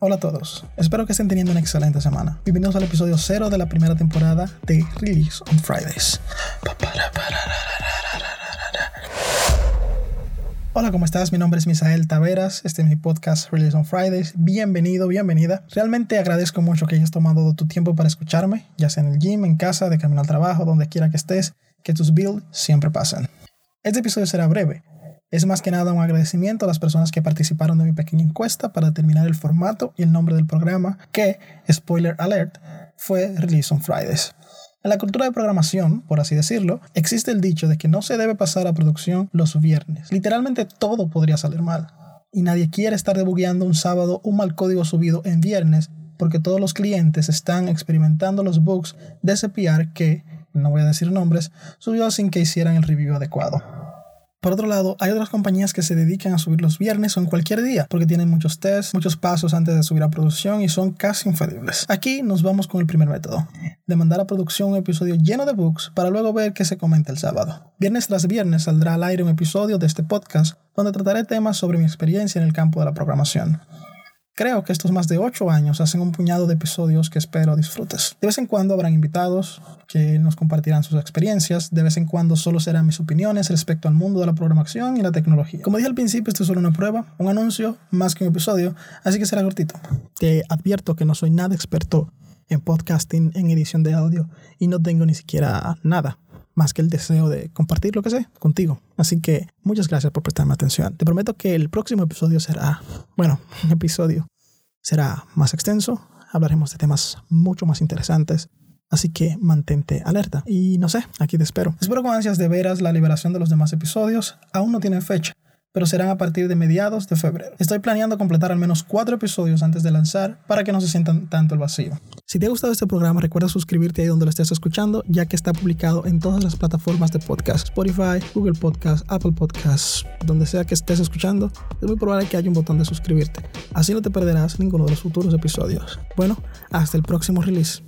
Hola a todos, espero que estén teniendo una excelente semana. Bienvenidos al episodio 0 de la primera temporada de Release on Fridays. Hola, ¿cómo estás? Mi nombre es Misael Taveras, este es mi podcast Release on Fridays. Bienvenido, bienvenida. Realmente agradezco mucho que hayas tomado tu tiempo para escucharme, ya sea en el gym, en casa, de camino al trabajo, donde quiera que estés, que tus builds siempre pasen. Este episodio será breve, es más que nada un agradecimiento a las personas que participaron de mi pequeña encuesta para determinar el formato y el nombre del programa, que, spoiler alert, fue Release on Fridays. En la cultura de programación, por así decirlo, existe el dicho de que no se debe pasar a producción los viernes. Literalmente todo podría salir mal. Y nadie quiere estar debugueando un sábado un mal código subido en viernes porque todos los clientes están experimentando los bugs de ese PR que, no voy a decir nombres, subió sin que hicieran el review adecuado. Por otro lado, hay otras compañías que se dedican a subir los viernes o en cualquier día, porque tienen muchos tests, muchos pasos antes de subir a producción y son casi infalibles. Aquí nos vamos con el primer método, de mandar a producción un episodio lleno de bugs para luego ver qué se comenta el sábado. Viernes tras viernes saldrá al aire un episodio de este podcast donde trataré temas sobre mi experiencia en el campo de la programación. Creo que estos más de 8 años hacen un puñado de episodios que espero disfrutes. De vez en cuando habrán invitados que nos compartirán sus experiencias, de vez en cuando solo serán mis opiniones respecto al mundo de la programación y la tecnología. Como dije al principio, esto es solo una prueba, un anuncio más que un episodio, así que será cortito. Te advierto que no soy nada experto en podcasting, en edición de audio y no tengo ni siquiera nada más que el deseo de compartir lo que sé contigo. Así que muchas gracias por prestarme atención. Te prometo que el próximo episodio será, bueno, un episodio será más extenso, hablaremos de temas mucho más interesantes. Así que mantente alerta. Y no sé, aquí te espero. Espero con ansias de veras la liberación de los demás episodios. Aún no tienen fecha pero serán a partir de mediados de febrero. Estoy planeando completar al menos cuatro episodios antes de lanzar para que no se sientan tanto el vacío. Si te ha gustado este programa, recuerda suscribirte ahí donde lo estés escuchando, ya que está publicado en todas las plataformas de podcast, Spotify, Google Podcast, Apple Podcasts, donde sea que estés escuchando, es muy probable que haya un botón de suscribirte. Así no te perderás ninguno de los futuros episodios. Bueno, hasta el próximo release.